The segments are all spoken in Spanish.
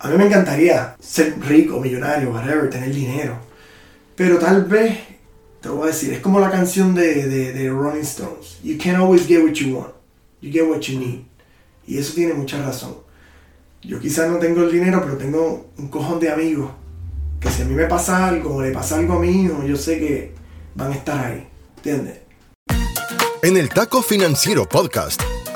A mí me encantaría ser rico, millonario, whatever, tener dinero. Pero tal vez, te voy a decir, es como la canción de, de, de Rolling Stones. You can't always get what you want. You get what you need. Y eso tiene mucha razón. Yo quizás no tengo el dinero, pero tengo un cojón de amigos. Que si a mí me pasa algo o le pasa algo a mi hijo, yo sé que van a estar ahí. ¿Entiendes? En el Taco Financiero Podcast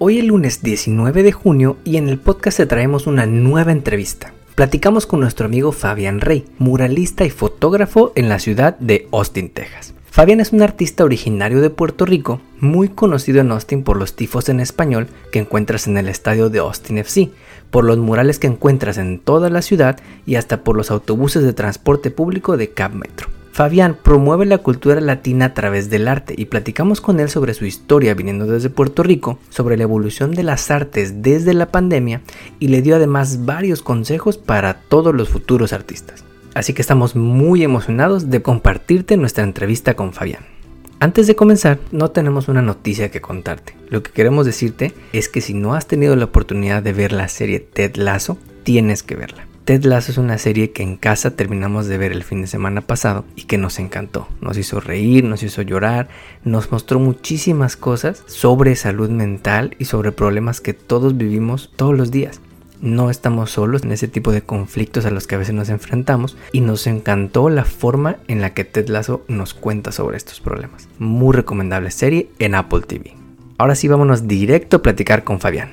Hoy es lunes 19 de junio y en el podcast te traemos una nueva entrevista. Platicamos con nuestro amigo Fabián Rey, muralista y fotógrafo en la ciudad de Austin, Texas. Fabián es un artista originario de Puerto Rico, muy conocido en Austin por los tifos en español que encuentras en el estadio de Austin FC, por los murales que encuentras en toda la ciudad y hasta por los autobuses de transporte público de Cab Metro. Fabián promueve la cultura latina a través del arte y platicamos con él sobre su historia viniendo desde Puerto Rico, sobre la evolución de las artes desde la pandemia y le dio además varios consejos para todos los futuros artistas. Así que estamos muy emocionados de compartirte nuestra entrevista con Fabián. Antes de comenzar, no tenemos una noticia que contarte. Lo que queremos decirte es que si no has tenido la oportunidad de ver la serie Ted Lasso, tienes que verla. Ted Lasso es una serie que en casa terminamos de ver el fin de semana pasado y que nos encantó. Nos hizo reír, nos hizo llorar, nos mostró muchísimas cosas sobre salud mental y sobre problemas que todos vivimos todos los días. No estamos solos en ese tipo de conflictos a los que a veces nos enfrentamos y nos encantó la forma en la que Ted Lasso nos cuenta sobre estos problemas. Muy recomendable serie en Apple TV. Ahora sí vámonos directo a platicar con Fabián.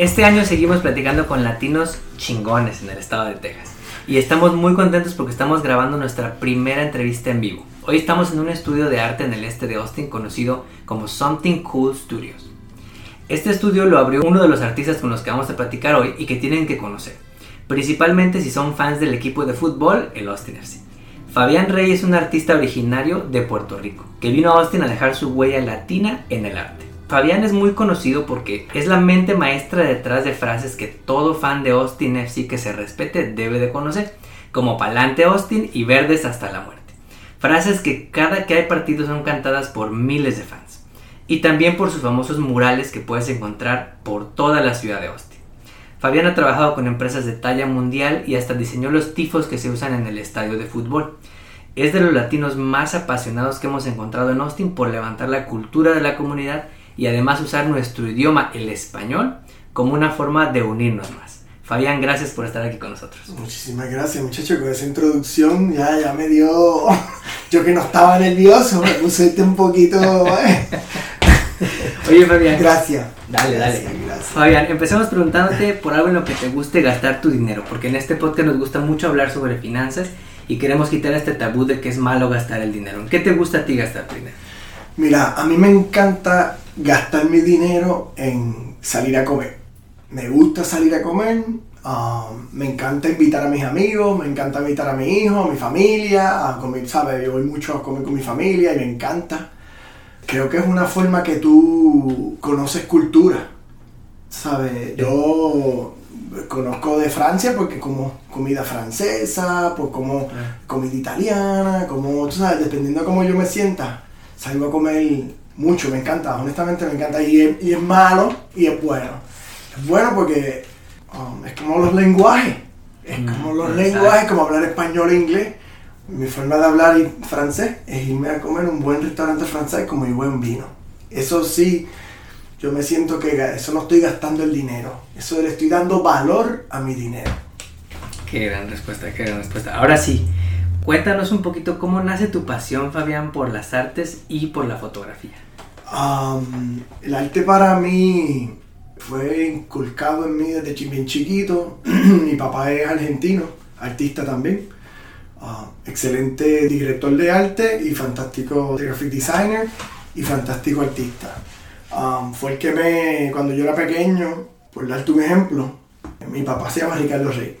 Este año seguimos platicando con latinos chingones en el estado de Texas. Y estamos muy contentos porque estamos grabando nuestra primera entrevista en vivo. Hoy estamos en un estudio de arte en el este de Austin conocido como Something Cool Studios. Este estudio lo abrió uno de los artistas con los que vamos a platicar hoy y que tienen que conocer. Principalmente si son fans del equipo de fútbol, el Austin FC. Fabián Rey es un artista originario de Puerto Rico, que vino a Austin a dejar su huella latina en el arte. Fabián es muy conocido porque es la mente maestra detrás de frases que todo fan de Austin FC que se respete debe de conocer, como Palante Austin y Verdes hasta la muerte. Frases que cada que hay partido son cantadas por miles de fans. Y también por sus famosos murales que puedes encontrar por toda la ciudad de Austin. Fabián ha trabajado con empresas de talla mundial y hasta diseñó los tifos que se usan en el estadio de fútbol. Es de los latinos más apasionados que hemos encontrado en Austin por levantar la cultura de la comunidad y además usar nuestro idioma, el español, como una forma de unirnos más. Fabián, gracias por estar aquí con nosotros. Muchísimas gracias, muchachos, con esa introducción ya, ya me dio. Yo que no estaba nervioso, me puse un poquito. ¿eh? Oye, Fabián. Gracias. Dale, dale. Gracias, gracias. Fabián, empecemos preguntándote por algo en lo que te guste gastar tu dinero, porque en este podcast nos gusta mucho hablar sobre finanzas y queremos quitar este tabú de que es malo gastar el dinero. ¿En qué te gusta a ti gastar tu dinero? Mira, a mí me encanta gastar mi dinero en salir a comer. Me gusta salir a comer, um, me encanta invitar a mis amigos, me encanta invitar a mi hijo, a mi familia, a comer, ¿sabes? Yo voy mucho a comer con mi familia y me encanta. Creo que es una forma que tú conoces cultura, ¿sabes? Yo conozco de Francia porque como comida francesa, pues como comida italiana, como, tú sabes, dependiendo de cómo yo me sienta, salgo a comer mucho, me encanta, honestamente me encanta. Y es, y es malo y es bueno. Es bueno porque um, es como los lenguajes. Es Mm, como los exacto. lenguajes, como hablar español e inglés. Mi forma de hablar y francés es irme a comer un buen restaurante francés con muy buen vino. Eso sí, yo me siento que eso no estoy gastando el dinero. Eso le estoy dando valor a mi dinero. Qué gran respuesta, qué gran respuesta. Ahora sí, cuéntanos un poquito cómo nace tu pasión, Fabián, por las artes y por la fotografía. El arte para mí fue inculcado en mí desde bien chiquito. Mi papá es argentino, artista también. Excelente director de arte y fantástico graphic designer y fantástico artista. Fue el que me, cuando yo era pequeño, por darte un ejemplo, mi papá se llama Ricardo Rey.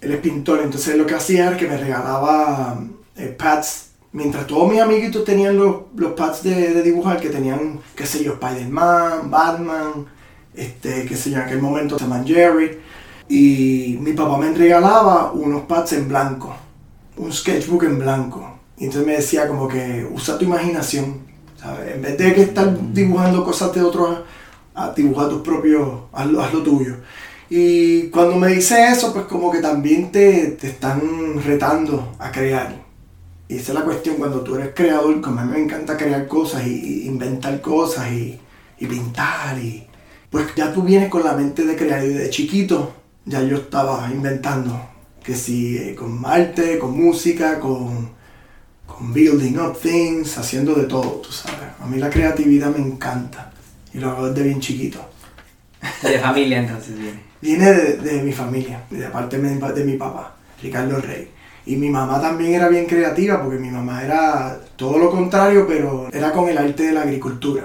Él es pintor, entonces lo que hacía era que me regalaba eh, pads. Mientras todos mis amiguitos tenían los, los pads de, dibujar, que tenían, qué sé yo, Spider-Man, Batman, este, qué sé yo, en aquel momento se Jerry. Y mi papá me regalaba unos pads en blanco, un sketchbook en blanco. Y entonces me decía como que usa tu imaginación, ¿sabes? En vez de que estar dibujando cosas de otros, a dibujar tus propios, hazlo, haz lo tuyo. Y cuando me dice eso, pues como que también te, te, están retando a crear. Y esa es la cuestión, cuando tú eres creador, como a mí me encanta crear cosas y, inventar cosas y, y, pintar, y pues ya tú vienes con la mente de crear y de chiquito ya yo estaba inventando, que si eh, con arte, con música, con, con building up things, haciendo de todo, tú sabes. A mí la creatividad me encanta y lo hago desde bien chiquito. De familia entonces viene. Viene de, de mi familia, de parte de, de mi papá, Ricardo Rey. Y mi mamá también era bien creativa porque mi mamá era todo lo contrario, pero era con el arte de la agricultura.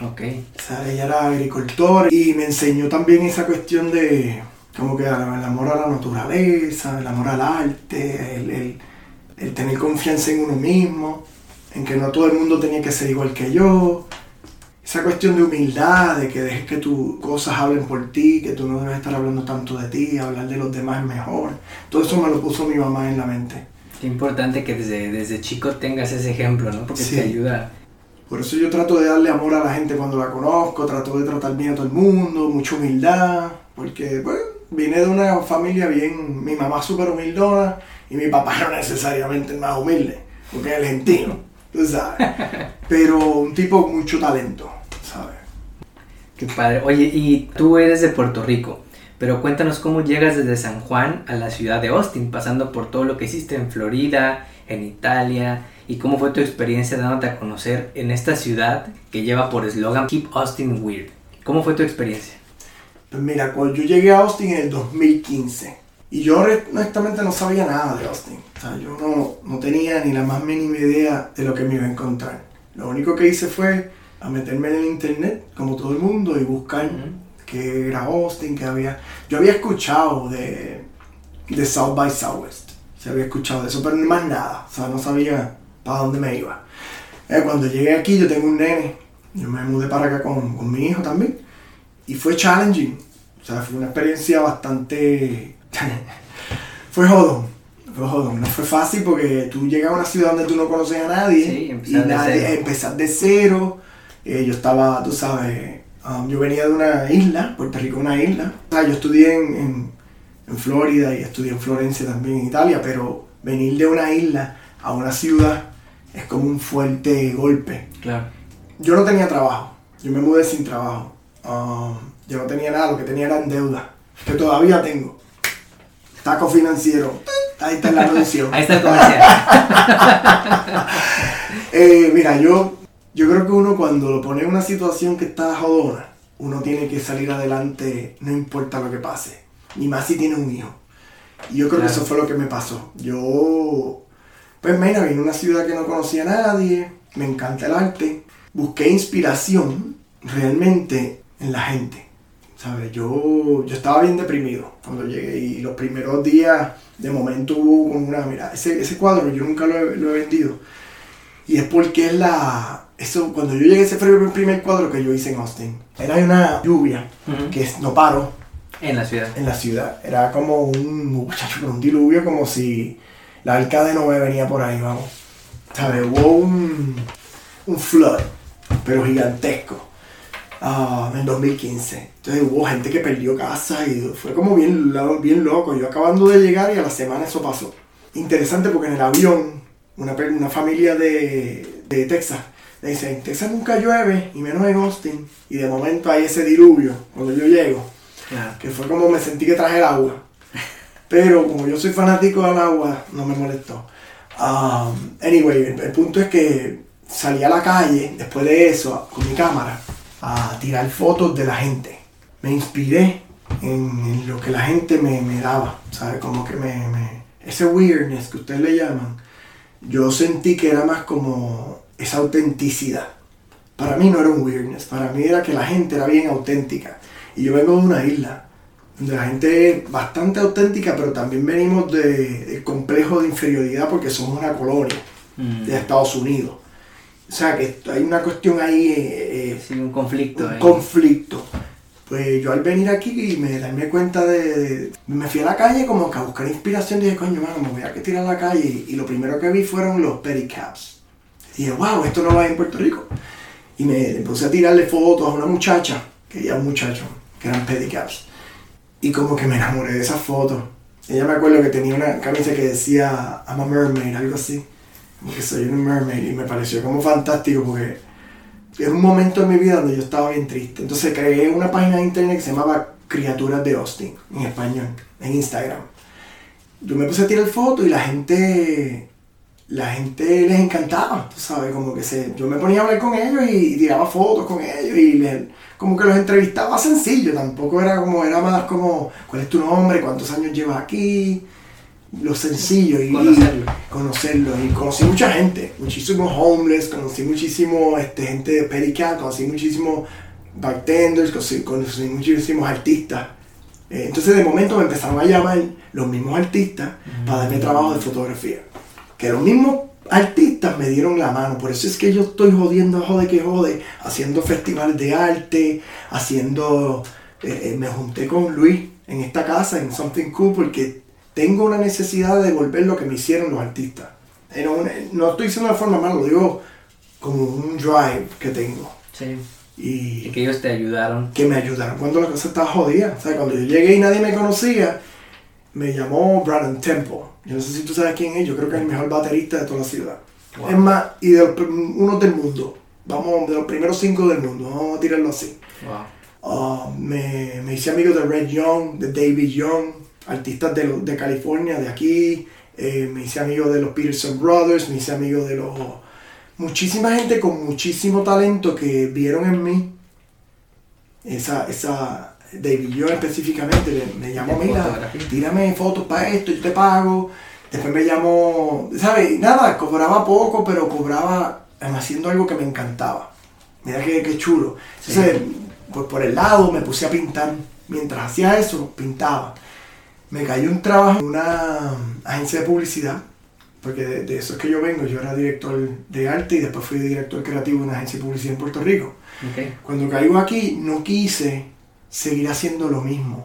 Ok. O sea, ella era agricultor y me enseñó también esa cuestión de como que el amor a la naturaleza, el amor al arte, el, el, el tener confianza en uno mismo, en que no todo el mundo tenía que ser igual que yo, esa cuestión de humildad, de que dejes que tus cosas hablen por ti, que tú no debes estar hablando tanto de ti, hablar de los demás es mejor. Todo eso me lo puso mi mamá en la mente. Qué importante que desde, desde chico tengas ese ejemplo, ¿no? Porque Sí. te ayuda. Por eso yo trato de darle amor a la gente cuando la conozco, trato de tratar bien a todo el mundo, mucha humildad, porque bueno, vine de una familia bien, mi mamá súper humildona y mi papá no necesariamente el más humilde, porque es argentino, tú sabes. Pero un tipo con mucho talento. Qué padre. Oye, y tú eres de Puerto Rico, pero cuéntanos cómo llegas desde San Juan a la ciudad de Austin, pasando por todo lo que hiciste en Florida, en Italia, y cómo fue tu experiencia dándote a conocer en esta ciudad que lleva por eslogan Keep Austin Weird. ¿Cómo fue tu experiencia? Pues mira, cuando yo llegué a Austin en el 2015, y yo honestamente no sabía nada de Austin, o sea, yo no, no tenía ni la más mínima idea de lo que me iba a encontrar. Lo único que hice fue a meterme en el internet, como todo el mundo, y buscar qué era Austin, qué había... Yo había escuchado de, de South by Southwest, se había escuchado de eso, pero no más nada, o sea, no sabía para dónde me iba. Eh, cuando llegué aquí, yo tengo un nene, yo me mudé para acá con, con mi hijo también, y fue challenging, o sea, fue una experiencia bastante... fue jodón, fue jodón, no fue fácil porque tú llegas a una ciudad donde tú no conoces a nadie, Sí, y empezar de nadie, cero. empezar de cero, eh, yo estaba, tú sabes, um, yo venía de una isla, Puerto Rico una isla, o sea, yo estudié en, en, en Florida y estudié en Florencia también en Italia, pero venir de una isla a una ciudad es como un fuerte golpe. Claro. Yo no tenía trabajo, yo me mudé sin trabajo, Um, yo no tenía nada, lo que tenía eran deuda, que todavía tengo. Taco financiero, ahí está la producción. Ahí está el comercial. Eh, mira, yo, yo creo que uno cuando lo pone en una situación que está jodona, uno tiene que salir adelante, no importa lo que pase. Ni más si tiene un hijo. Y yo creo que eso fue lo que me pasó. Yo, pues mira, vine a una ciudad que no conocía a nadie, me encanta el arte, busqué inspiración realmente en la gente. ¿Sabes? Yo, yo estaba bien deprimido cuando llegué y los primeros días de momento hubo una, mira, ese, ese cuadro yo nunca lo he, lo he vendido. Y es porque es la... Eso, cuando yo llegué, ese fue el primer cuadro que yo hice en Austin. Era una lluvia Ujú. que es- no paró En la ciudad. en la ciudad. Era como un, muchacho, un diluvio, como si la arca de Noé venía por ahí, vamos. ¿Sabes? Hubo un, un flood, pero gigantesco, ah, en 2015. Entonces hubo gente que perdió casa y fue como bien, bien loco. Yo acabando de llegar y a la semana eso pasó. Interesante porque en el avión, una, una familia de, de Texas, le dice, en Texas nunca llueve, y menos en Austin. Y de momento hay ese diluvio cuando yo llego Claro. que fue como me sentí que traje el agua. Pero como yo soy fanático del agua, no me molestó. Um, anyway, el, el punto es que salí a la calle después de eso con mi cámara a tirar fotos de la gente. Me inspiré en, en lo que la gente me, me daba, ¿sabes? Como que me, me- ese weirdness que ustedes le llaman, yo sentí que era más como esa autenticidad. Para mí no era un weirdness, para mí era que la gente era bien auténtica. Y yo vengo de una isla donde la gente es bastante auténtica, pero también venimos de- del complejo de inferioridad porque somos una colonia Mm. de Estados Unidos. O sea que hay una cuestión ahí, eh, eh, Sí, un conflicto. un ahí. conflicto. Pues yo al venir aquí y me darme cuenta de, de- Me fui a la calle como que a buscar inspiración. Dije, coño, mano, me voy a tirar a la calle. Y, lo primero que vi fueron los pedicabs. Y dije, wow, esto no lo hay en Puerto Rico. Y me puse a tirarle fotos a una muchacha, que ya un muchacho, que eran pedicabs. Y como que me enamoré de esas fotos. Ella me acuerdo que tenía una camisa que decía I'm a mermaid, algo así. Como que soy un mermaid. Y me pareció como fantástico porque era un momento en mi vida donde yo estaba bien triste. Entonces creé una página de internet que se llamaba Criaturas de Austin, en español, en Instagram. Yo me puse a tirar fotos y la gente, la gente les encantaba, tú sabes, como que se, yo me ponía a hablar con ellos y, tiraba fotos con ellos y les- como que los entrevistaba sencillo, tampoco era como, era más como, ¿cuál es tu nombre? ¿Cuántos años llevas aquí? Lo sencillo y Conocerlo. conocerlo y conocí mucha gente, muchísimos homeless, conocí muchísimo este, gente de pedicab, conocí muchísimos bartenders, conocí, conocí muchísimos artistas. Eh, entonces de momento me empezaron a llamar los mismos artistas para darme trabajo de fotografía. Que los mismos artistas me dieron la mano, por eso es que yo estoy jodiendo, jode que jode, haciendo festivales de arte, haciendo... eh, eh, me junté con Luis en esta casa, en Something Cool, porque tengo una necesidad de devolver lo que me hicieron los artistas. No estoy diciendo de forma mala, lo digo como un drive que tengo. Sí. Y Y que ellos te ayudaron. que me ayudaron cuando la cosa estaba jodida. O sea, cuando yo llegué y nadie me conocía, me llamó Brandon Temple. Yo no sé si tú sabes quién es, yo creo que es el mejor baterista de toda la ciudad. Wow. Es más, y de los, uno del mundo. Vamos, de los primeros cinco del mundo, vamos a tirarlo así. Wow. Ah, me, me hice amigo de Red Young, de David Young, artistas de, de California, de aquí. Eh, me hice amigo de los Peterson Brothers, me hice amigo de los... Muchísima gente con muchísimo talento que vieron en mí. Esa, esa David Young específicamente le- me llamó, mira, tírame fotos para esto, yo te pago. Después me llamó, ¿sabes? Nada, cobraba poco, pero cobraba em, haciendo algo que me encantaba. Mira qué, qué chulo. Entonces, pues por el lado me puse a pintar. Mientras hacía eso, pintaba. Me cayó un trabajo en una agencia de publicidad, porque de, de eso es que yo vengo. Yo era director de arte y después fui director creativo de una agencia de publicidad en Puerto Rico. Cuando caigo aquí, no quise seguir haciendo lo mismo.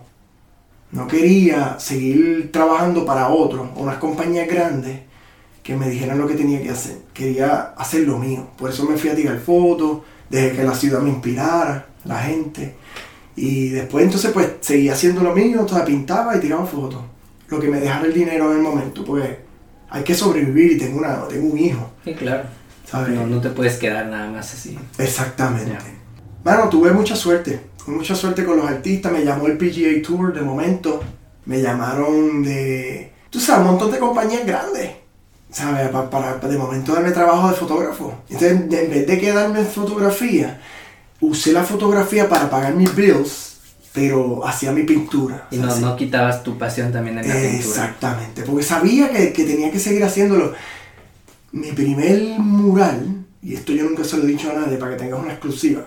No quería seguir trabajando para otros, o unas compañías grandes, que me dijeran lo que tenía que hacer. Quería hacer lo mío. Por eso me fui a tirar fotos, dejé que la ciudad me inspirara, la gente. Y después entonces pues seguí haciendo lo mío, o sea, pintaba y tiraba fotos. Lo que me dejara el dinero en el momento, pues hay que sobrevivir y tengo, una, tengo un hijo, Sí, claro. ¿sabes? No, no te puedes quedar nada más así. Exactamente. Ya. Bueno, tuve mucha suerte. Mucha suerte con los artistas. Me llamó el PGA Tour de momento. Me llamaron de. Tú sabes, un montón de compañías grandes. ¿Sabes? Pa- Para, de momento darme trabajo de fotógrafo. Entonces, en vez de quedarme en fotografía, usé la fotografía para pagar mis bills, pero hacía mi pintura. Y no, no quitabas tu pasión también en la pintura. Exactamente, porque sabía que, que tenía que seguir haciéndolo. Mi primer mural, y esto yo nunca se lo he dicho a nadie para que tengas una exclusiva,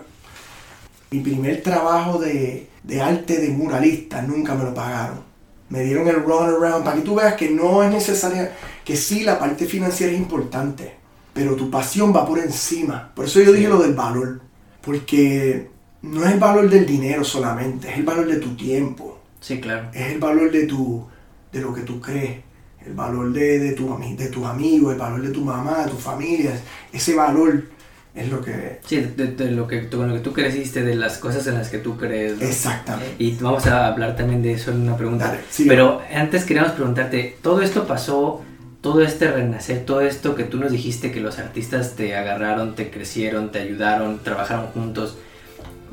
mi primer trabajo de, de arte de muralista nunca me lo pagaron. Me dieron el runaround para que tú veas que no es necesaria, que sí la parte financiera es importante, pero tu pasión va por encima. Por eso yo dije lo del valor, porque no es el valor del dinero solamente, es el valor de tu tiempo Sí, claro. es el valor de tu de lo que tú crees el valor de, de, tu, de tus amigos el valor de tu mamá de tu familia ese valor es lo que Sí, de, de lo que, con lo que tú creciste, de las cosas en las que tú crees. ¿no? exactamente Y vamos a hablar también de eso en una pregunta. Dale. Pero antes queríamos preguntarte, todo esto pasó, todo este renacer, todo esto que tú nos dijiste que los artistas te agarraron, te crecieron, te ayudaron, trabajaron juntos,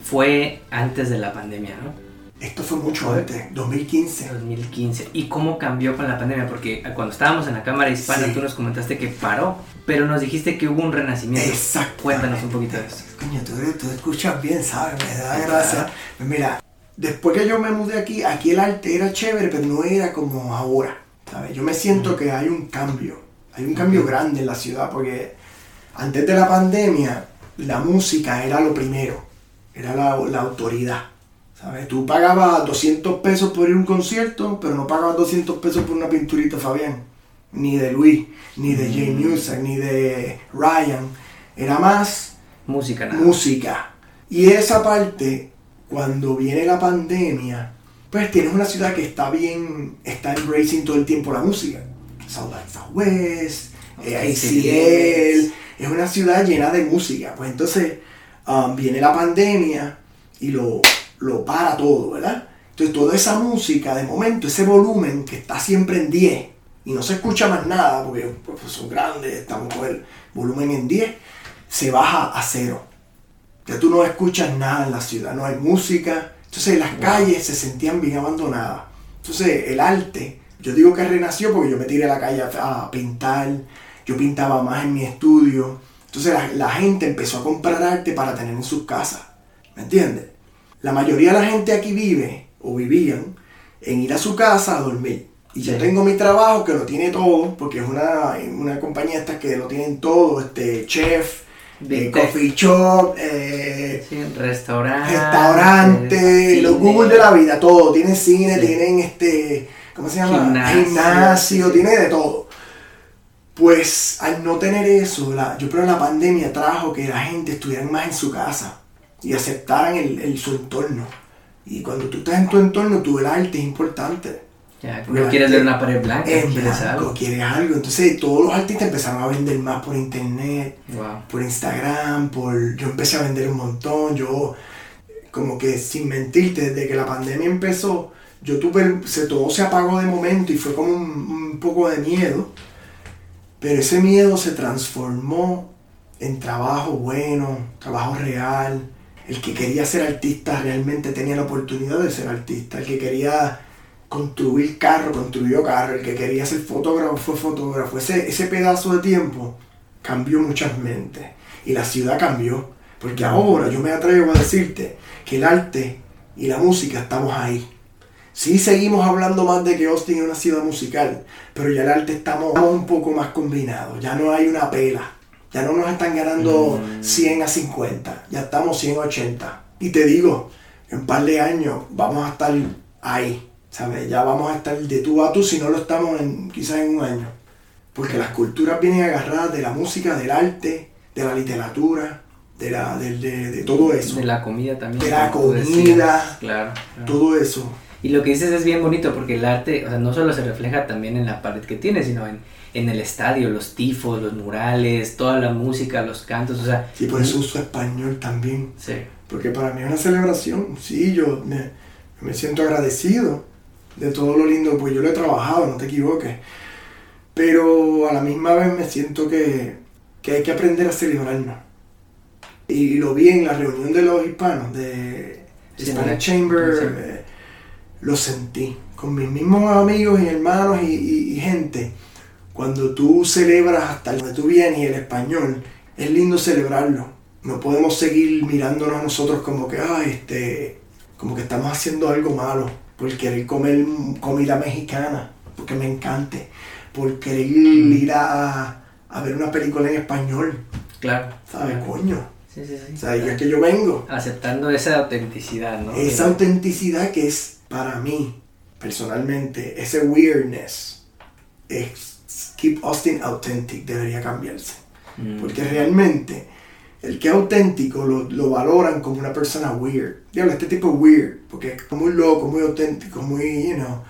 fue antes de la pandemia, ¿no? Esto fue mucho antes, 2015. 2015. ¿Y cómo cambió con la pandemia? Porque cuando estábamos en la Cámara Hispana tú nos comentaste que paró, pero nos dijiste que hubo un renacimiento. Exacto. Cuéntanos un poquito de eso. Coño, tú, tú escuchas bien, ¿sabes? Me da gracia. Mira, después que yo me mudé aquí, aquí el arte era chévere, pero no era como ahora, ¿sabes? Yo me siento que hay un cambio, hay un cambio grande en la ciudad, porque antes de la pandemia, la música era lo primero, era la, la autoridad. ¿Sabes? Tú pagabas 200 pesos por ir a un concierto, pero no pagabas 200 pesos por una pinturita Fabián. Ni de Luis, ni de Jay mm. Music, ni de Ryan. Era más música. Nada. Música. Y esa parte, cuando viene la pandemia, pues tienes una ciudad que está bien, está embracing todo el tiempo la música. South by Southwest, ACL, es una ciudad llena de música. Pues entonces um, viene la pandemia y lo lo para todo, ¿verdad? Entonces toda esa música, de momento, ese volumen que está siempre en 10 y no se escucha más nada porque pues, son grandes, estamos con el volumen en 10, se baja a cero. Ya tú no escuchas nada en la ciudad, no hay música. Entonces las calles se sentían bien abandonadas. Entonces el arte, yo digo que renació porque yo me tiré a la calle a, pintar, yo pintaba más en mi estudio. Entonces la, la gente empezó a comprar arte para tener en sus casas. ¿Me entiendes? La mayoría de la gente aquí vive o vivían en ir a su casa a dormir. Y yo tengo mi trabajo que lo tiene todo, porque es una, una compañía esta que lo tienen todo, este chef, eh, coffee shop, eh, restaurante, restaurante los Google de la vida, todo. Tienen cine, tienen este, ¿cómo se llama? Gimnasio, tiene de todo. Pues al no tener eso, yo creo que la pandemia trajo que la gente estuviera más en su casa y aceptaran el, su entorno. Y cuando tú estás en tu entorno, tu el arte es importante. Ya, no quieres ver una pared blanca, quieres algo. Quieres algo. Entonces todos los artistas empezaron a vender más por internet, por Instagram, por... Yo empecé a vender un montón, yo como que sin mentirte, desde que la pandemia empezó, yo tuve, se, todo se apagó de momento y fue como un, un poco de miedo, pero ese miedo se transformó en trabajo bueno, trabajo real, el que quería ser artista realmente tenía la oportunidad de ser artista. El que quería construir carro, construyó carro. El que quería ser fotógrafo fue fotógrafo. Ese, ese pedazo de tiempo cambió muchas mentes. Y la ciudad cambió. Porque ahora yo me atrevo a decirte que el arte y la música estamos ahí. Sí seguimos hablando más de que Austin es una ciudad musical, pero ya el arte estamos un poco más combinados. Ya no hay una pela ya no nos están ganando 100 mm. a 50, ya estamos 100 a 80. Y te digo, en un par de años vamos a estar ahí, ¿sabes? Ya vamos a estar de tú a tú si no lo estamos en, quizás en un año. Porque las culturas vienen agarradas de la música, del arte, de la literatura, de, la, de, todo eso. De la comida también. De la comida, claro, todo eso. Y lo que dices es bien bonito porque el arte, o sea, no solo se refleja también en la pared que tiene, sino en en el estadio, los tifos, los murales, toda la música, los cantos, o sea... Sí, por eso uso español también. Sí. Porque para mí es una celebración, sí, yo me, siento agradecido de todo lo lindo, pues yo lo he trabajado, no te equivoques. Pero a la misma vez me siento que, que hay que aprender a celebrarnos. Y lo vi en la reunión de los hispanos, de Spanish Chamber, eh, lo sentí, con mis mismos amigos y hermanos y, y gente cuando tú celebras hasta donde tú vienes y el español, es lindo celebrarlo. No podemos seguir mirándonos a nosotros como que, ay, este, como que estamos haciendo algo malo por querer comer comida mexicana, porque me encante, por querer mm. ir a, ver una película en español. Claro. ¿Sabes, coño? Sí, sí, sí. O sea, es que yo vengo. Aceptando esa autenticidad, ¿no? Esa autenticidad que es para mí, personalmente, ese weirdness, es Keep Austin Authentic debería cambiarse. Mm. Porque realmente el que es auténtico lo, valoran como una persona weird. Diablo, este tipo es weird, porque es muy loco, muy auténtico, muy, you know.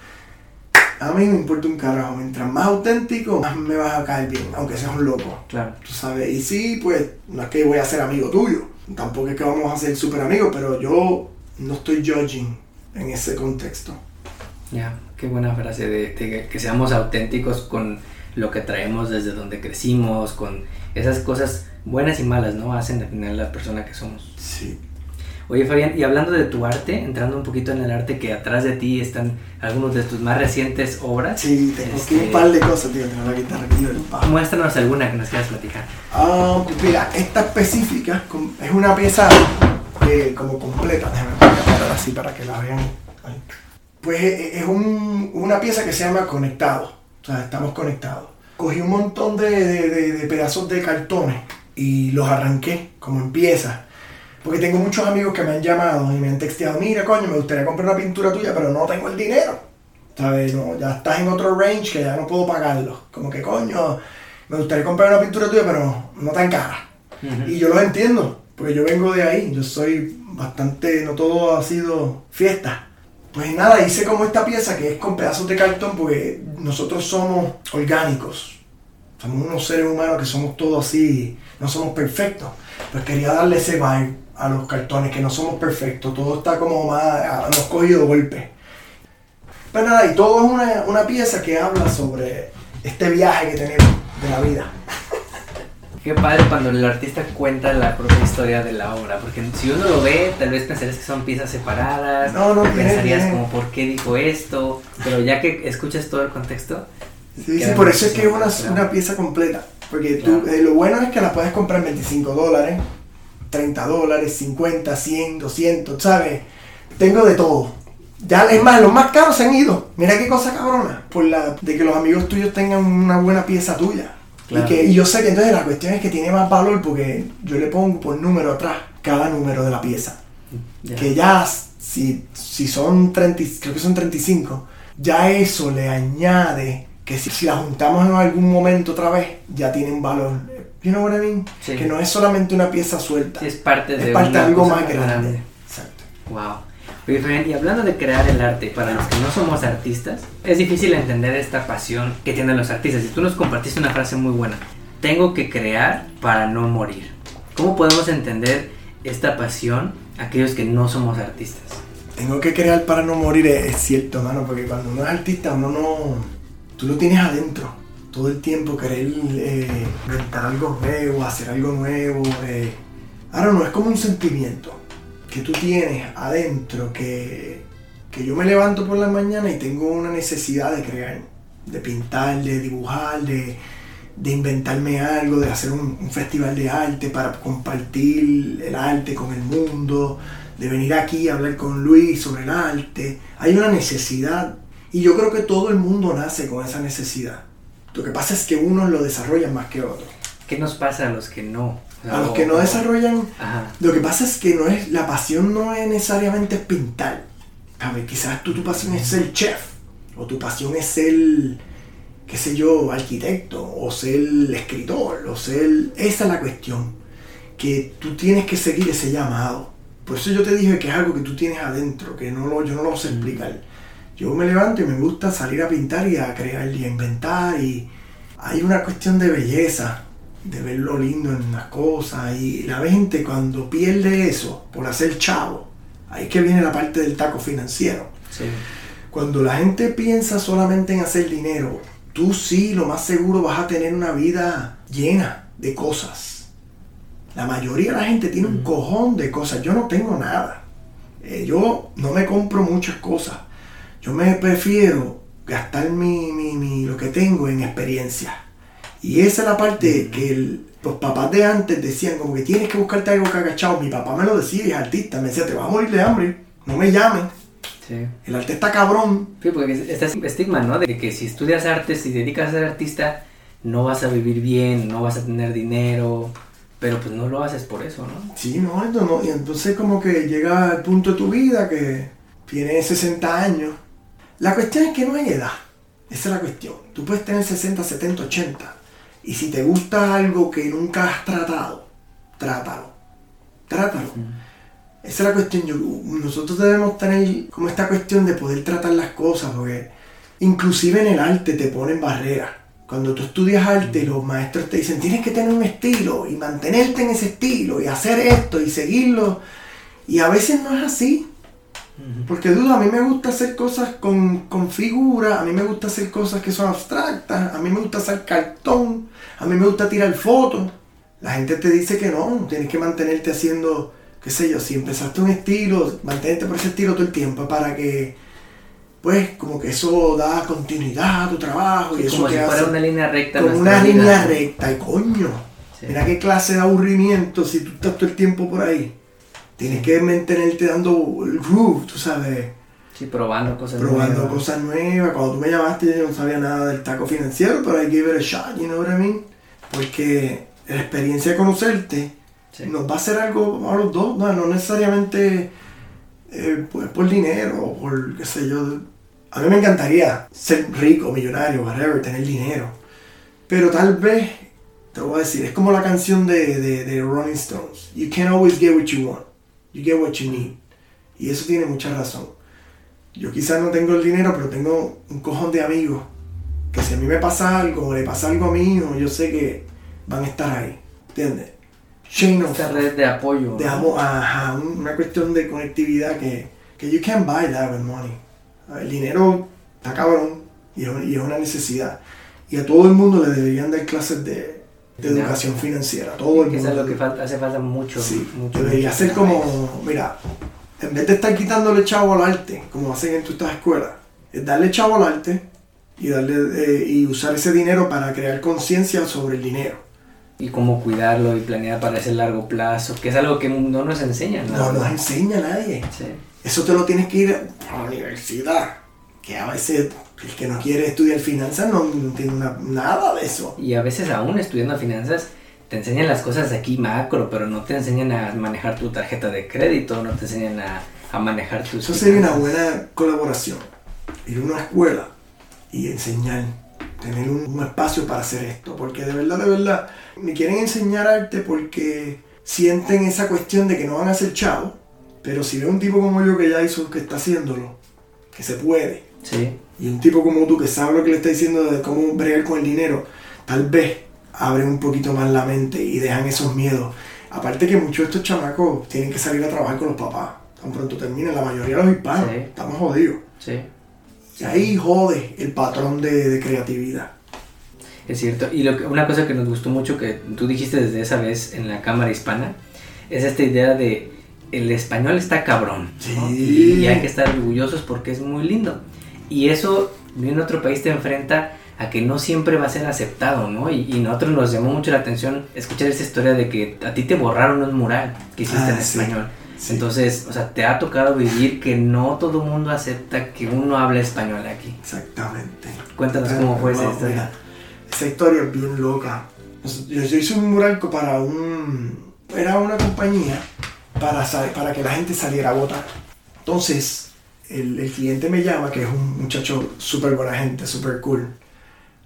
A mí me importa un carajo. Mientras más auténtico, más me vas a caer bien, aunque seas un loco. Claro. Tú sabes. Y sí, pues, no es que voy a ser amigo tuyo. Tampoco es que vamos a ser súper amigos, pero yo no estoy judging en ese contexto. Ya, qué buena frase de que seamos auténticos con lo que traemos desde donde crecimos, con esas cosas buenas y malas, ¿no? Hacen al final la persona que somos. Sí. Oye Fabián, y hablando de tu arte, entrando un poquito en el arte que atrás de ti están algunos de tus más recientes obras. Sí, tengo aquí un este, par de cosas, tío, tengo la guitarra aquí del Muéstranos alguna que nos quieras platicar. Ah, pues mira, esta específica es una pieza eh, como completa, déjame poner así para que la vean. Pues eh, es un, una pieza que se llama Conectado, o sea, estamos conectados. Cogí un montón de, de, de pedazos de cartones y los arranqué como en piezas porque tengo muchos amigos que me han llamado y me han texteado, mira coño, me gustaría comprar una pintura tuya, pero no tengo el dinero. ¿Sabes? No, ya estás en otro range que ya no puedo pagarlo. Como que coño, me gustaría comprar una pintura tuya, pero no tan cara. Y yo los entiendo, porque yo vengo de ahí, yo soy bastante, no todo ha sido fiesta. Pues nada, hice como esta pieza que es con pedazos de cartón, porque nosotros somos orgánicos. Somos unos seres humanos que somos todos así, no somos perfectos. Pues quería darle ese vibe a los cartones, que no somos perfectos, todo está como más, hemos cogido golpe. Pues nada, y todo es una, una pieza que habla sobre este viaje que tenemos de la vida. Qué padre cuando el artista cuenta la propia historia de la obra, porque si uno lo ve, tal vez pensarías que son piezas separadas, no, no, pensarías como por qué dijo esto, pero ya que escuchas todo el contexto. Sí, sí, por eso es que es una, una pieza completa, porque tú, eh, lo bueno es que la puedes comprar en 25 dólares, 30 dólares, 50, 100, 200, ¿sabes? Tengo de todo. Ya, es más, los más caros se han ido. Mira qué cosa cabrona. Por la de que los amigos tuyos tengan una buena pieza tuya. Y, que, yo sé que entonces la cuestión es que tiene más valor porque yo le pongo por número atrás cada número de la pieza. Que ya, si, si son 30, creo que son 35, ya eso le añade que si, si la juntamos en algún momento otra vez, ya tiene un valor You know what I mean? Que no es solamente una pieza suelta. Es parte de, parte de algo más grande. Exacto. Wow. y hablando de crear el arte, para los que no somos artistas, es difícil entender esta pasión que tienen los artistas. Y tú nos compartiste una frase muy buena. Tengo que crear para no morir. ¿Cómo podemos entender esta pasión aquellos que no somos artistas? Tengo que crear para no morir, es cierto, mano, porque cuando uno es artista, uno no... Tú lo tienes adentro todo el tiempo querer eh, inventar algo nuevo, hacer algo nuevo. Eh. Ahora no, es como un sentimiento que tú tienes adentro que, que yo me levanto por la mañana y tengo una necesidad de crear, de pintar, de dibujar, de, inventarme algo, de hacer un, festival de arte para compartir el arte con el mundo, de venir aquí a hablar con Luis sobre el arte. Hay una necesidad y yo creo que todo el mundo nace con esa necesidad. Lo que pasa es que unos lo desarrollan más que otros. ¿Qué nos pasa a los que no? a los que no desarrollan, lo que pasa es que no es la pasión no es necesariamente pintar. A ver, quizás tú tu pasión es ser chef, o tu pasión es ser, qué sé yo, arquitecto, o ser escritor, o ser... Esa es la cuestión, que tú tienes que seguir ese llamado. Por eso yo te dije que es algo que tú tienes adentro, que no lo, yo no lo sé explicar. Yo me levanto y me gusta salir a pintar y a crear y a inventar y hay una cuestión de belleza, de ver lo lindo en las cosas y la gente cuando pierde eso por hacer chavo, ahí es que viene la parte del taco financiero. Cuando la gente piensa solamente en hacer dinero, tú sí, lo más seguro vas a tener una vida llena de cosas. La mayoría de la gente tiene un cojón de cosas. Yo no tengo nada. Eh, yo no me compro muchas cosas. Yo me prefiero gastar mi, mi, lo que tengo en experiencia. Y esa es la parte que los papás de antes decían, como que tienes que buscarte algo que agachado. Mi papá me lo decía, es artista, me decía, te vas a morir de hambre, no me llamen. El arte está cabrón. Sí, porque está estigma, ¿no? De que si estudias artes y dedicas a ser artista, no vas a vivir bien, no vas a tener dinero, pero pues no lo haces por eso, ¿no? Sí, no, no. Y entonces como que llega el punto de tu vida que tienes 60 años la cuestión es que no hay edad. Esa es la cuestión. Tú puedes tener 60, 70, 80. Y si te gusta algo que nunca has tratado, trátalo. Trátalo. Esa es la cuestión. nosotros debemos tener como esta cuestión de poder tratar las cosas, porque inclusive en el arte te ponen barreras. Cuando tú estudias arte, los maestros te dicen, tienes que tener un estilo y mantenerte en ese estilo y hacer esto y seguirlo. Y a veces no es así. Porque duda, a mí me gusta hacer cosas con, con figuras, a mí me gusta hacer cosas que son abstractas, a mí me gusta hacer cartón, a mí me gusta tirar fotos. La gente te dice que no, tienes que mantenerte haciendo qué sé yo, si empezaste un estilo, mantente por ese estilo todo el tiempo para que, pues, como que eso da continuidad a tu trabajo y eso como si te fuera hace una línea recta. como una línea recta y coño. Sí. Mira qué clase de aburrimiento si tú estás todo el tiempo por ahí. Tienes que mantenerte dando el groove, tú sabes, Sí, probando cosas probando nuevas. cosas nuevas. Cuando tú me llamaste yo no sabía nada del taco financiero, pero I gave it a shot, you know what I mean? Porque la experiencia de conocerte Sí. nos va a hacer algo a los dos, no, no necesariamente eh, pues, por dinero o por qué sé yo. A mí me encantaría ser rico, millonario, whatever, tener dinero. Pero tal vez, te voy a decir, es como la canción de, de, de Rolling Stones. You can't always get what you want. You get what you need. Y eso tiene mucha razón. Yo quizás no tengo el dinero, pero tengo un cojón de amigos que si a mí me pasa algo o le pasa algo a mi hijo, yo sé que van a estar ahí. ¿Entiendes? Chain of, Esta red de apoyo. de ¿no? amor, ajá, un- una cuestión de conectividad que, que you can't buy that with money. El dinero está cabrón y es, y es una necesidad. Y a todo el mundo le deberían dar clases de. Educación financiera. Todo el Que eso es mundo. lo que falta, hace falta mucho. Sí, mucho debería ser como, mira, en vez de estar quitándole chavo al arte, como hacen en todas estas escuelas, es darle chavo al arte y, darle, eh, y usar ese dinero para crear conciencia sobre el dinero. Y cómo cuidarlo y planear para ese largo plazo, que es algo que no nos enseñan. No ¿no? nos enseña a nadie. Sí. Eso te lo tienes que ir a la universidad. Que a veces el que no quiere estudiar finanzas no, no tiene una- nada de eso. Y a veces aún estudiando finanzas te enseñan las cosas aquí macro, pero no te enseñan a manejar tu tarjeta de crédito, no te enseñan a, a manejar tus Eso sería una buena colaboración. Ir a una escuela y enseñar, tener un, un espacio para hacer esto. Porque de verdad, de verdad, me quieren enseñar arte porque sienten esa cuestión de que no van a ser chavos. Pero si ve un tipo como yo que ya hizo, que está haciéndolo, que se puede, Sí, y un tipo como tú que sabe lo que le está diciendo de cómo bregar con el dinero, tal vez abren un poquito más la mente y dejan esos miedos. Aparte que muchos de estos chamacos tienen que salir a trabajar con los papás. Tan pronto terminen, la mayoría de los hispanos. Sí. Estamos jodidos. sí, Y ahí jode el patrón de, de creatividad. es cierto. Y lo que- una cosa que nos gustó mucho que tú dijiste desde esa vez en la Cámara Hispana es esta idea de el español está cabrón. ¿no? Sí. Y, y hay que estar orgullosos porque es muy lindo. Y eso en otro país te enfrenta a que no siempre va a ser aceptado, ¿no? Y, y nosotros nos llamó mucho la atención escuchar esta historia de que a ti te borraron un mural que hiciste Ah, en sí. español. Sí. Entonces, o sea, te ha tocado vivir que no todo el mundo acepta que uno habla español aquí. Exactamente. Cuéntanos cómo fue esa historia. mira, esa historia es bien loca. Yo, yo hice un mural para un... Era una compañía para, para que la gente saliera a votar. Entonces, el, el cliente me llama, que es un muchacho súper buena gente, súper cool.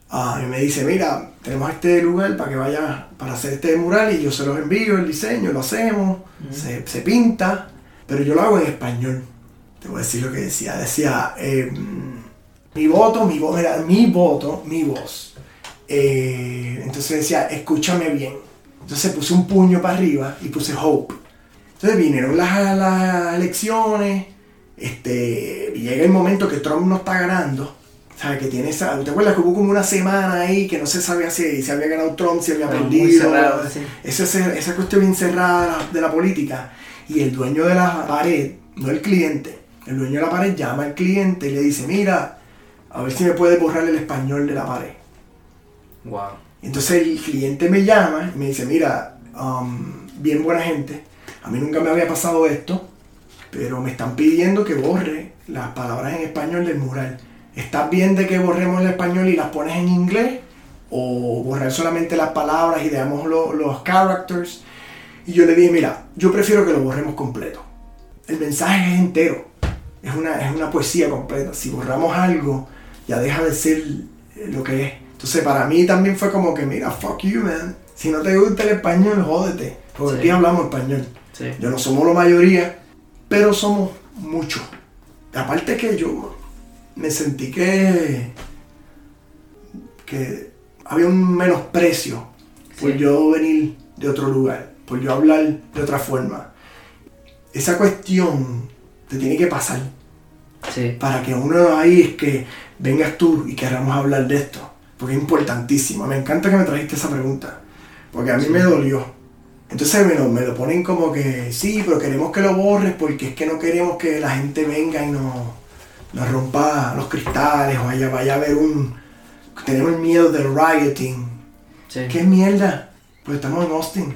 Ah, y me dice, mira, tenemos este lugar para que vaya para hacer este mural y yo se los envío, el diseño, lo hacemos, se, se pinta, pero yo lo hago en español. Te voy a decir lo que decía. Decía, eh, mi voto, mi voz, era mi voto, mi voz. Eh, entonces decía, escúchame bien. Entonces puse un puño para arriba y puse hope. Entonces vinieron las, las elecciones, este, llega el momento que Trump no está ganando. ¿Sabes? Que tiene esa. ¿Te acuerdas que hubo como una semana ahí que no se sabía si, si había ganado Trump, si había Pero perdido? cerrado, sí. esa, cuestión bien cerrada de la, política. Y el dueño de la pared, no el cliente, el dueño de la pared llama al cliente y le dice: Mira, a ver si me puedes borrar el español de la pared. Wow. Entonces el cliente me llama y me dice, mira, um, bien buena gente, a mí nunca me había pasado esto, pero me están pidiendo que borre las palabras en español del mural. ¿Estás bien de que borremos el español y las pones en inglés? ¿O borrar solamente las palabras y dejamos lo- los characters? Y yo le dije, mira, yo prefiero que lo borremos completo. El mensaje es entero. Es una, es una poesía completa. Si borramos algo, ya deja de ser lo que es. Entonces para mí también fue como que, mira, fuck you, man. Si no te gusta el español, jódete. Porque Sí. aquí hablamos español. Sí. Yo no somos la mayoría, pero somos muchos. Aparte que yo me sentí que, que había un menosprecio por yo venir de otro lugar, por yo hablar de otra forma. Esa cuestión te tiene que pasar Sí. para que uno ahí es que vengas tú y queramos hablar de esto, porque es importantísimo. Me encanta que me trajiste esa pregunta, porque a mí me dolió Entonces me lo, me lo ponen como que, sí, pero queremos que lo borres porque es que no queremos que la gente venga y nos, nos rompa los cristales o vaya, vaya a haber un... Tenemos el miedo del rioting. Sí. ¿Qué mierda? Pues estamos en Austin.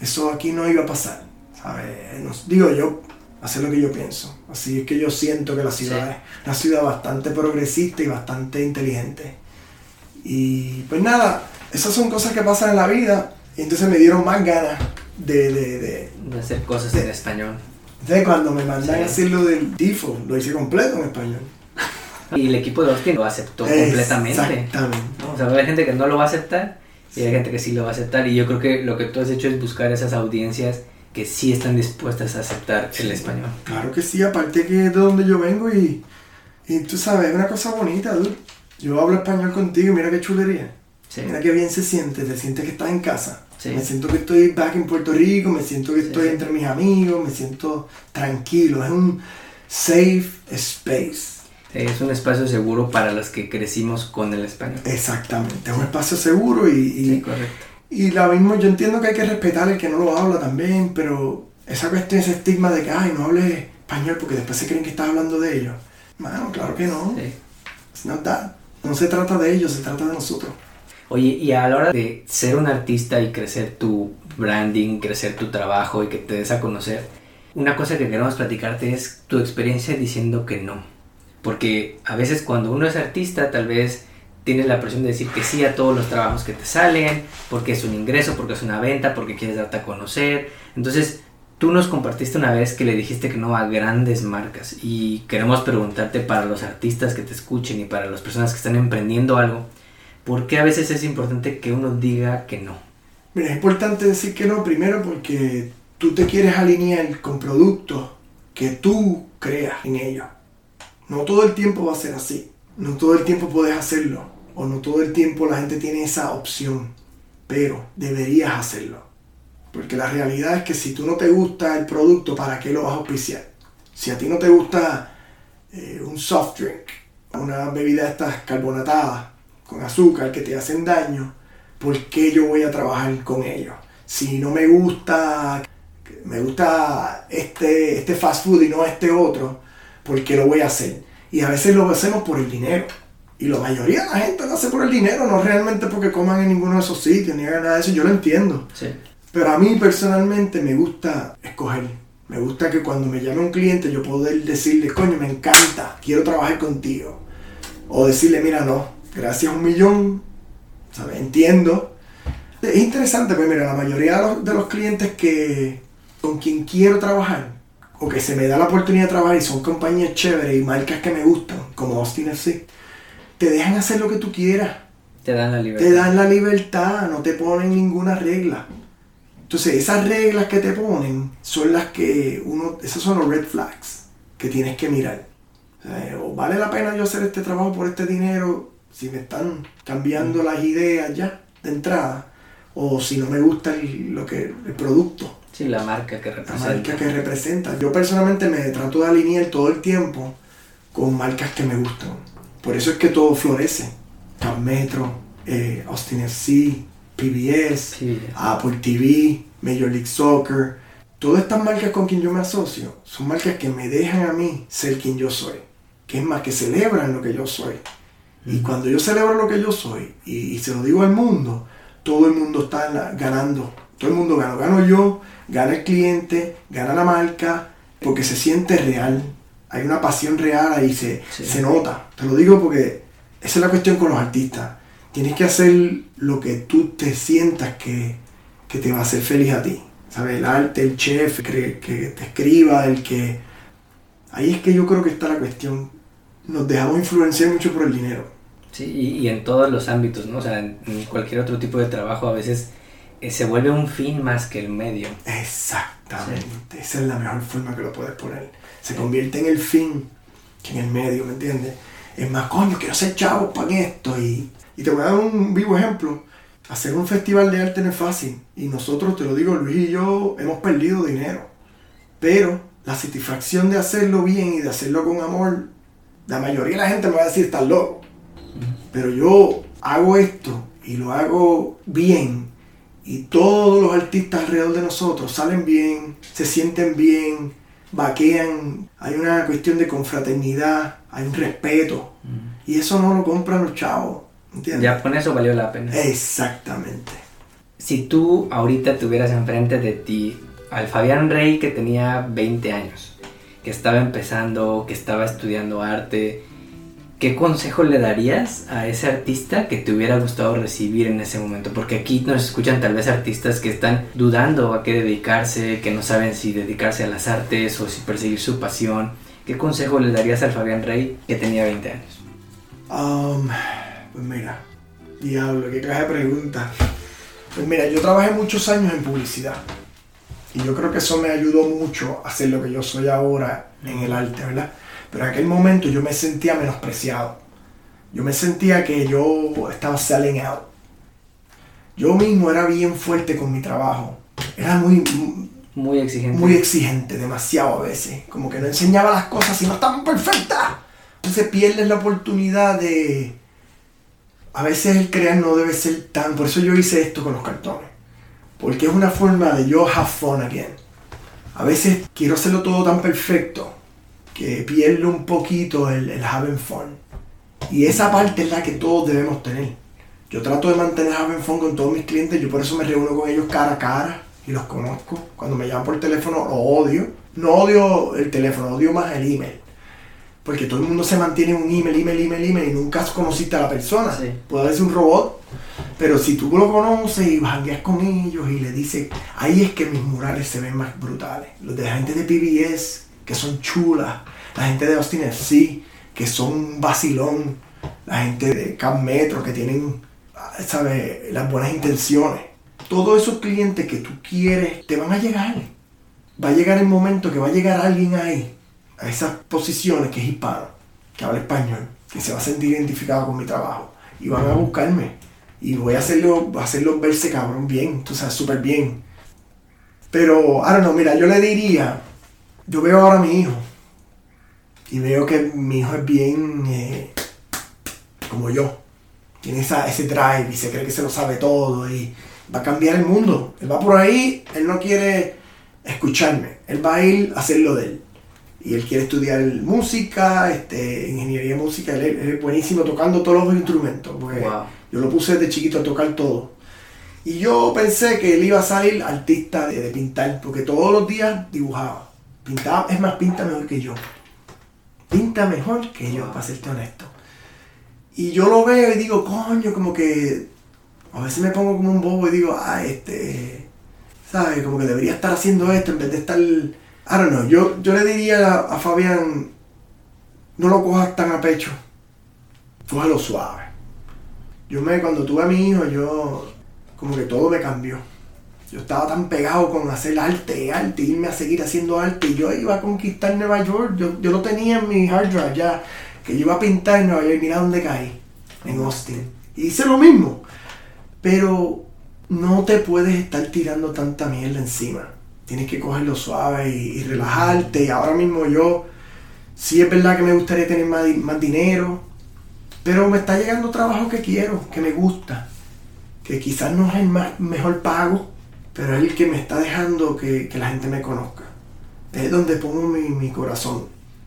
Eso aquí no iba a pasar. ¿sabes? Nos- digo yo, hacer lo que yo pienso. Así es que yo siento que la ciudad Sí. es una ciudad bastante progresista y bastante inteligente. Y pues nada, esas son cosas que pasan en la vida. Y entonces me dieron más ganas de, de, de, De hacer cosas en español. de cuando me mandan Sí. a hacer lo del tifo, lo hice completo en español. Y el equipo de Austin lo aceptó completamente. Exactamente. O sea, hay gente que no lo va a aceptar y hay gente que sí lo va a aceptar. Y yo creo que lo que tú has hecho es buscar esas audiencias que sí están dispuestas a aceptar el español. Claro que sí, aparte que es de donde yo vengo y, y tú sabes, es una cosa bonita, dude. Yo hablo español contigo y mira qué chulería. Sí. Mira qué bien se siente, te sientes que estás en casa. Sí. Me siento que estoy back en Puerto Rico, me siento que Sí, estoy entre mis amigos, me siento tranquilo. Es un safe space. Es un espacio seguro para los que crecimos con el español. Exactamente, es un espacio seguro y, y, Sí, correcto. y la mismo, yo entiendo que hay que respetar el que no lo habla también, pero esa cuestión, ese estigma de que, ay, no hables español porque después se creen que estás hablando de ellos. Mano, claro que no. Sí. It's not that. No se trata de ellos, se trata de nosotros. Oye, y a la hora de ser un artista y crecer tu branding, crecer tu trabajo y que te des a conocer, una cosa que queremos platicarte es tu experiencia diciendo que no. Porque a veces cuando uno es artista, tal vez tienes la presión de decir que sí a todos los trabajos que te salen, porque es un ingreso, porque es una venta, porque quieres darte a conocer. Entonces, tú nos compartiste una vez que le dijiste que no a grandes marcas y queremos preguntarte para los artistas que te escuchen y para las personas que están emprendiendo algo, ¿por qué a veces es importante que uno diga que no? Mira, es importante decir que no, primero porque tú te quieres alinear con productos que tú creas en ellos. No todo el tiempo va a ser así. No todo el tiempo puedes hacerlo. O no todo el tiempo la gente tiene esa opción. Pero deberías hacerlo. Porque la realidad es que si tú no te gusta el producto, ¿para qué lo vas a auspiciar? Si a ti no te gusta eh, un soft drink, una bebida estas carbonatadas con azúcar que te hacen daño, ¿por qué yo voy a trabajar con ellos? Si no me gusta, me gusta este, este fast food y no este otro, ¿por qué lo voy a hacer? Y a veces lo hacemos por el dinero. Y la mayoría de la gente lo hace por el dinero, no realmente porque coman en ninguno de esos sitios ni hagan nada de eso. Yo lo entiendo. Sí. Pero a mí personalmente me gusta escoger. Me gusta que cuando me llame un cliente yo poder decirle, coño, me encanta, quiero trabajar contigo. O decirle, mira, no, gracias a un millón, ¿sabes? Entiendo. Es interesante, pues mira, la mayoría de los, de los clientes que con quien quiero trabajar, o que se me da la oportunidad de trabajar y son compañías chéveres y marcas que me gustan, como Austin FC, te dejan hacer lo que tú quieras. Te dan la libertad. Te dan la libertad, no te ponen ninguna regla. Entonces, esas reglas que te ponen son las que uno, esos son los red flags que tienes que mirar. O sea, o vale la pena yo hacer este trabajo por este dinero si me están cambiando las ideas ya de entrada, o si no me gusta el, lo que, el producto, Sí, la marca que la representa. marca que representa. Yo personalmente me trato de alinear todo el tiempo con marcas que me gustan. Por eso es que todo florece. Cap Metro, eh, Austin FC, PBS, Sí. Apple TV, Major League Soccer. Todas estas marcas con quien yo me asocio son marcas que me dejan a mí ser quien yo soy. Que es más, que celebran lo que yo soy. Y cuando yo celebro lo que yo soy y, y se lo digo al mundo, todo el mundo está la- ganando. Todo el mundo gana. Gano yo, gana el cliente, gana la marca, porque se siente real. Hay una pasión real ahí, se, Sí. se nota. Te lo digo porque esa es la cuestión con los artistas. Tienes que hacer lo que tú te sientas que, que te va a hacer feliz a ti. ¿Sabes? El arte, el chef, que, que te escriba, el que... Ahí es que yo creo que está la cuestión. Nos dejamos influenciar mucho por el dinero. Sí, y, y en todos los ámbitos, ¿no? O sea, en, cualquier otro tipo de trabajo a veces eh, se vuelve un fin más que el medio. Exactamente. Esa es la mejor forma que lo puedes poner. Se convierte en el fin que en el medio, ¿me entiendes? Es más, coño, quiero ser chavo para esto. Y, y te voy a dar un vivo ejemplo. Hacer un festival de arte no es fácil. Y nosotros, te lo digo, Luis y yo hemos perdido dinero. Pero la satisfacción de hacerlo bien y de hacerlo con amor, la mayoría de la gente me va a decir, estás loco. Pero yo hago esto y lo hago bien y todos los artistas alrededor de nosotros salen bien, se sienten bien, vaquean, hay una cuestión de confraternidad, hay un respeto. Y eso no lo compran los chavos. ¿entiendes? Ya con eso valió la pena. Exactamente. Si tú ahorita tuvieras enfrente de ti al Fabián Rey que tenía 20 años, que estaba empezando, que estaba estudiando arte, ¿qué consejo le darías a ese artista que te hubiera gustado recibir en ese momento? Porque aquí nos escuchan tal vez artistas que están dudando a qué dedicarse, que no saben si dedicarse a las artes o si perseguir su pasión. ¿Qué consejo le darías al Fabián Rey que tenía 20 años? Um, pues mira, diablo, qué clase de pregunta. Pues mira, yo trabajé muchos años en publicidad. Y yo creo que eso me ayudó mucho a ser lo que yo soy ahora en el arte, ¿verdad? Pero en aquel momento yo me sentía menospreciado. Yo me sentía que yo estaba selling out. Yo mismo era bien fuerte con mi trabajo. Era muy, Muy exigente. muy exigente, demasiado a veces. Como que no enseñaba las cosas y no estaban perfectas. Entonces pierdes la oportunidad de... A veces el crear no debe ser tan... Por eso yo hice esto con los cartones. Porque es una forma de yo have fun again. A veces quiero hacerlo todo tan perfecto que pierdo un poquito el, el having fun. Y esa parte es la que todos debemos tener. Yo trato de mantener having fun con todos mis clientes, yo por eso me reúno con ellos cara a cara y los conozco. Cuando me llaman por teléfono lo odio. No odio el teléfono, odio más el email. Porque todo el mundo se mantiene en un email, email, email, email y nunca conociste a la persona. Sí. Puede ser un robot, pero si tú lo conoces y jangueas con ellos y le dices, ahí es que mis murales se ven más brutales. Los de la gente de PBS, que son chulas. La gente de Austin FC, que son vacilón. La gente de Camp Metro, que tienen, ¿sabes? Las buenas intenciones. Todos esos clientes que tú quieres, te van a llegar. Va a llegar el momento que va a llegar alguien ahí, a esas posiciones que es hispano, que habla español, que se va a sentir identificado con mi trabajo. Y van a buscarme. Y voy a hacerlo, hacerlo verse cabrón bien, tú sabes, súper bien. Pero, ahora no, mira, yo le diría, yo veo ahora a mi hijo. Y veo que mi hijo es bien eh, como yo. Tiene esa, ese drive y se cree que se lo sabe todo. Y va a cambiar el mundo. Él va por ahí, él no quiere escucharme. Él va a ir a hacer lo de él. Y él quiere estudiar música, este, ingeniería música. Él, es- él es buenísimo tocando todos los instrumentos. Porque Wow. yo lo puse desde chiquito a tocar todo. Y yo pensé que él iba a salir artista de, de pintar, porque todos los días dibujaba. Pintaba, es más, pinta mejor que yo. Pinta mejor que yo, para serte honesto. Y yo lo veo y digo, coño, como que. A veces me pongo como un bobo y digo, ah, este. ¿Sabes? Como que debería estar haciendo esto en vez de estar. I don't know. Yo, yo le diría a, Fabián, no lo cojas tan a pecho. Cógelo suave. Yo me, cuando tuve a mi hijo, yo. Como que todo me cambió. Yo estaba tan pegado con hacer arte, arte, irme a seguir haciendo arte. Y yo iba a conquistar Nueva York. Yo, yo lo tenía en mi hard drive ya. Que yo iba a pintar en Nueva York. Mira dónde caí. En Austin. Y hice lo mismo. Pero no te puedes estar tirando tanta mierda encima. Tienes que cogerlo suave y, y relajarte. Y ahora mismo yo, sí es verdad que me gustaría tener más, más dinero. Pero me está llegando trabajo que quiero, que me gusta. Que quizás no es el más, mejor pago, pero es el que me está dejando que, que la gente me conozca. Es donde pongo mi, mi corazón.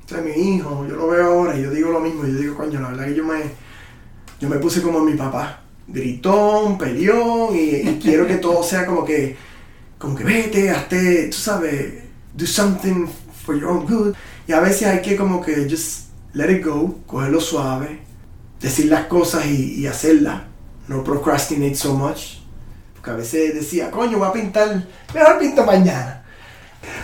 O mi hijo, yo lo veo ahora y yo digo lo mismo. Yo digo, coño, la verdad que yo me, yo me puse como mi papá. Gritón, peleón, y, y quiero que todo sea como que, como que vete, hazte, tú sabes, do something for your own good. Y a veces hay que como que just let it go, cogerlo suave, decir las cosas y, y hacerlas. No procrastinate so much. A veces decía, coño, voy a pintar, mejor pinto mañana.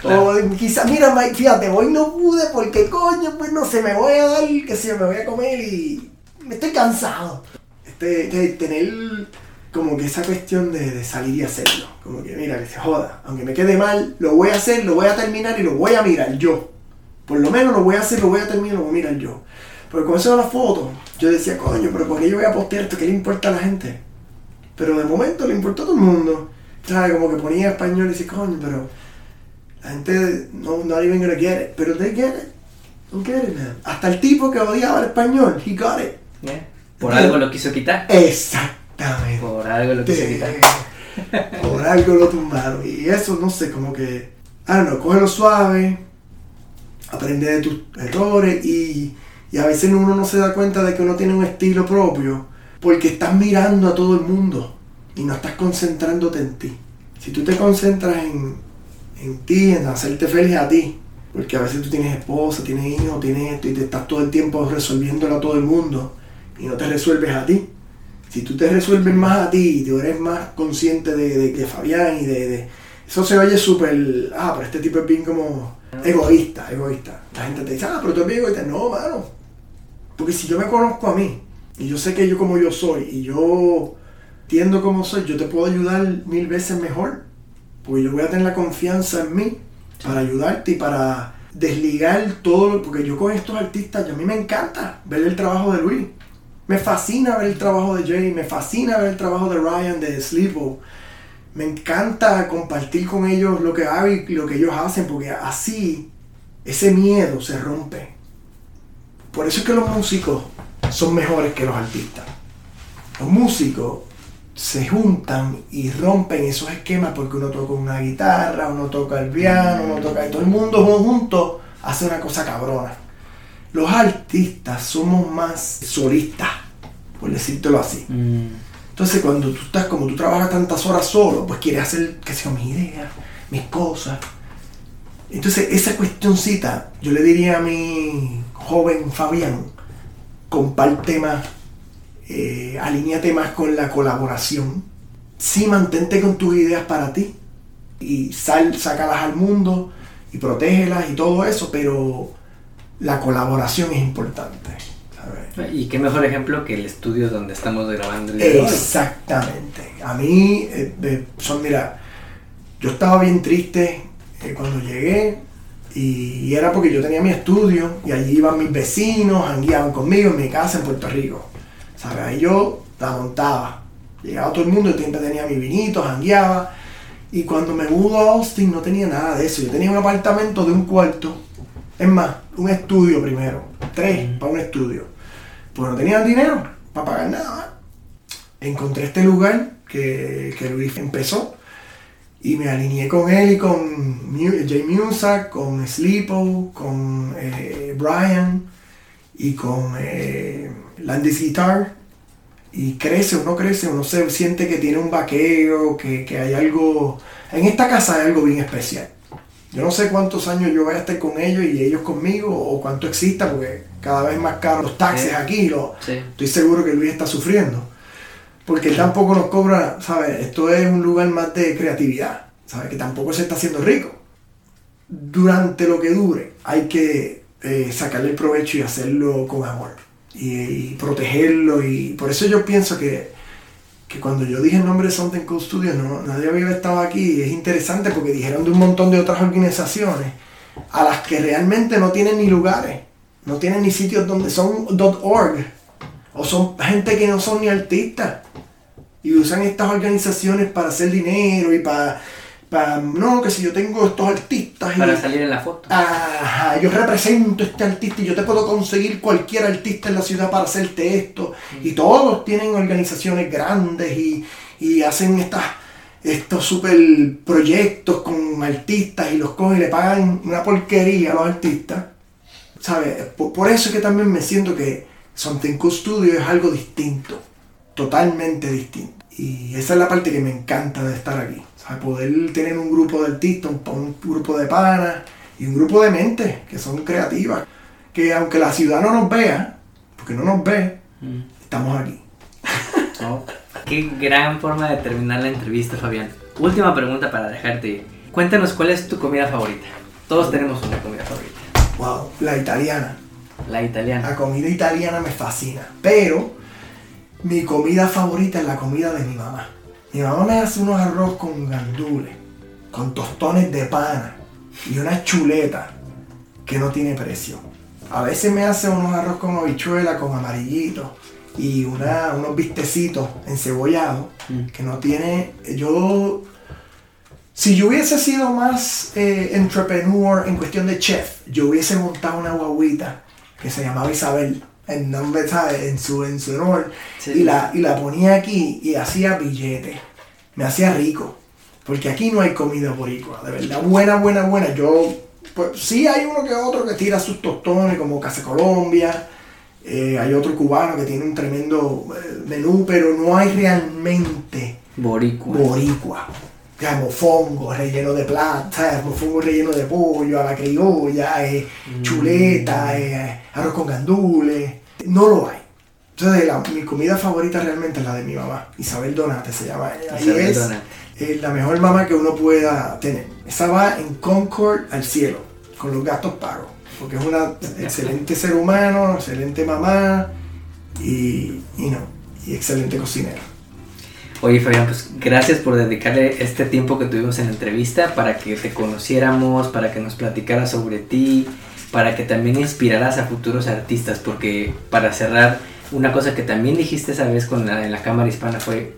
Claro. O quizás, mira, Mike, fíjate, hoy no pude porque coño, pues no sé, me voy a dar, que sé, yo, me voy a comer y me estoy cansado. Este, de tener como que esa cuestión de, de salir y hacerlo. Como que mira, que se joda. Aunque me quede mal, lo voy a hacer, lo voy a terminar y lo voy a mirar yo. Por lo menos lo voy a hacer, lo voy a terminar y lo voy a mirar yo. Porque con eso de las fotos, yo decía, coño, pero ¿por qué yo voy a postear esto? ¿Qué le importa a la gente? Pero de momento le importó a todo el mundo. ¿Sabes? Como que ponía español y decía, coño, pero la gente no not even gonna get it. Pero they get it. Don't get it, man. Hasta el tipo que odiaba el español, he got it. ¿Eh? Por algo lo quiso quitar. Exactamente. Por algo lo quiso quitar. Por algo lo tumbaron. Y eso, no sé, como que, ah, no, cógelo suave, aprende de tus errores y, y a veces uno no se da cuenta de que uno tiene un estilo propio porque estás mirando a todo el mundo y no estás concentrándote en ti. Si tú te concentras en, en ti, en hacerte feliz a ti, porque a veces tú tienes esposa, tienes hijos, tienes esto y te estás todo el tiempo resolviéndolo a todo el mundo y no te resuelves a ti. Si tú te resuelves más a ti y tú eres más consciente de, de, Fabián y de, Eso se oye súper... Ah, pero este tipo es bien como egoísta, egoísta. La gente te dice, ah, pero tú eres bien egoísta. No, mano. Porque si yo me conozco a mí y yo sé que yo como yo soy y yo tiendo como soy, yo te puedo ayudar mil veces mejor. Porque yo voy a tener la confianza en mí para ayudarte y para desligar todo. Porque yo con estos artistas, a mí me encanta ver el trabajo de Luis. Me fascina ver el trabajo de Jay, me fascina ver el trabajo de Ryan, de Sleepo. Me encanta compartir con ellos lo que hago y lo que ellos hacen, porque así ese miedo se rompe. Por eso es que los músicos son mejores que los artistas. Los músicos se juntan y rompen esos esquemas porque uno toca una guitarra, uno toca el piano, uno toca y todo el mundo junto hace una cosa cabrona. Los artistas somos más solistas, por decírtelo así. Mm. Entonces cuando tú estás, como tú trabajas tantas horas solo, pues quieres hacer, que sea mi idea, mis cosas. Entonces esa cuestioncita, yo le diría a mi joven Fabián, comparte más, eh, alíñate más con la colaboración. Sí, mantente con tus ideas para ti y sal, sácalas al mundo y protégelas y todo eso, pero la colaboración es importante. Y qué mejor ejemplo que el estudio donde estamos grabando. Exactamente. A mí, eh, son, mira, yo estaba bien triste eh, cuando llegué y, era porque yo tenía mi estudio y allí iban mis vecinos, guiaban conmigo en mi casa en Puerto Rico. ¿Sabes? Ahí yo la montaba. Llegaba todo el mundo, yo siempre tenía mi vinito, jangueaba. Y cuando me mudo a Austin no tenía nada de eso. Yo tenía un apartamento de un cuarto. Es más, un estudio primero. Tres para un estudio. Pues no tenía dinero para pagar nada. Encontré este lugar que, que Luis empezó y me alineé con él y con Jay Musa, con Sleepo, con eh, Brian y con eh, Landis Guitar. Y crece, uno crece, uno se siente que tiene un vaqueo, que, que, hay algo... En esta casa hay algo bien especial. Yo no sé cuántos años yo voy a estar con ellos y ellos conmigo, o cuánto exista, porque cada vez más caros los taxis aquí. Lo, Estoy seguro que Luis está sufriendo porque tampoco nos cobra, ¿sabes? Esto es un lugar más de creatividad, ¿sabes? Que tampoco se está haciendo rico. Durante lo que dure, hay que eh, sacarle el provecho y hacerlo con amor. Y, protegerlo. Y por eso yo pienso que, que, cuando yo dije el nombre de Something Cool Studios, no, nadie había estado aquí. Y es interesante porque dijeron de un montón de otras organizaciones a las que realmente no tienen ni lugares, no tienen ni sitios donde son .org o son gente que no son ni artistas y usan estas organizaciones para hacer dinero y para, para no, que si yo tengo estos artistas. Para salir en la foto. Ajá, yo represento a este artista y yo te puedo conseguir cualquier artista en la ciudad para hacerte esto. Y todos tienen organizaciones grandes y, y hacen estas estos super proyectos con artistas y los cogen y le pagan una porquería a los artistas. ¿Sabes? Por, eso es que también me siento que Something Cool Studio es algo distinto, totalmente distinto. Y esa es la parte que me encanta de estar aquí. ¿sabes? Poder tener un grupo de artistas, un, grupo de panas y un grupo de mentes que son creativas. Que aunque la ciudad no nos vea, porque no nos ve, mm. estamos aquí. Oh, qué gran forma de terminar la entrevista, Fabián. Última pregunta para dejarte Cuéntanos cuál es tu comida favorita. Todos tenemos una comida favorita. Wow, la italiana. La italiana. La comida italiana me fascina. Pero mi comida favorita es la comida de mi mamá. Mi mamá me hace unos arroz con gandules, con tostones de pana y una chuleta que no tiene precio. A veces me hace unos arroz con habichuela, con amarillito y una, unos vistecitos encebollados mm. que no tiene. Yo. Si yo hubiese sido más eh, entrepreneur en cuestión de chef, yo hubiese montado una guaguita que se llamaba Isabel, en nombre, ¿sabes? En su, en su honor, y, la, y la ponía aquí y hacía billetes. me hacía rico. Porque aquí no hay comida boricua, de verdad, buena, buena, buena. Yo, pues sí hay uno que otro que tira sus tostones, como Casa Colombia. Eh, hay otro cubano que tiene un tremendo eh, menú, pero no hay realmente boricua. boricua. Ya, mofongo relleno de plata, mofongo relleno de pollo, a la criolla, eh, chuleta, eh, arroz con gandules. No lo hay. Entonces, la- mi comida favorita realmente es la de mi mamá, Isabel Donate se llama ella. Y Isabel es Donate. eh, la mejor mamá que uno pueda tener. Esa va en Concord al cielo, con los gastos pagos. Porque es una excelente ser humano, excelente mamá y, y no, y excelente cocinera. Oye Fabián, pues gracias por dedicarle este tiempo que tuvimos en la entrevista para que te conociéramos, para que nos platicaras sobre ti, para que también inspiraras a futuros artistas, porque para cerrar, una cosa que también dijiste esa vez con la, en la Cámara Hispana fue,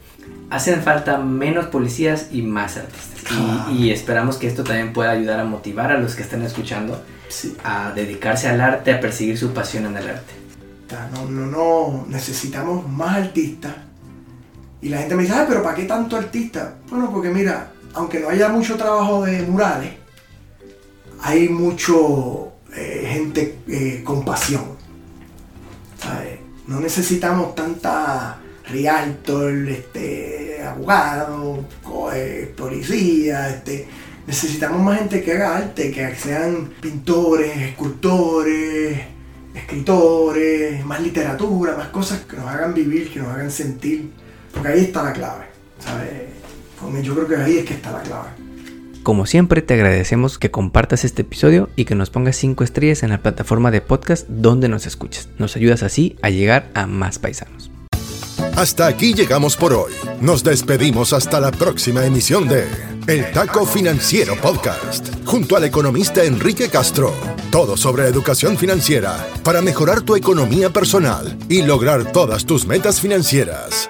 hacen falta menos policías y más artistas. Y- Ah. Y, esperamos que esto también pueda ayudar a motivar a los que están escuchando Sí. a dedicarse al arte, a perseguir su pasión en el arte. No, no, no, necesitamos más artistas. Y la gente me dice, "Ay, pero ¿para qué tanto artista? Bueno, porque mira, aunque no haya mucho trabajo de murales, hay mucho eh, gente eh, con pasión. ¿sabes? No necesitamos tanta realtor, este, abogado, eh, policía, este, necesitamos más gente que haga arte, que sean pintores, escultores, escritores, más literatura, más cosas que nos hagan vivir, que nos hagan sentir, porque ahí está la clave, ¿sabes? Yo creo que ahí es que está la clave. Como siempre, te agradecemos que compartas este episodio y que nos pongas 5 estrellas en la plataforma de podcast donde nos escuches. Nos ayudas así a llegar a más paisanos. Hasta aquí llegamos por hoy. Nos despedimos hasta la próxima emisión de El Taco Financiero Podcast, junto al economista Enrique Castro. Todo sobre educación financiera para mejorar tu economía personal y lograr todas tus metas financieras.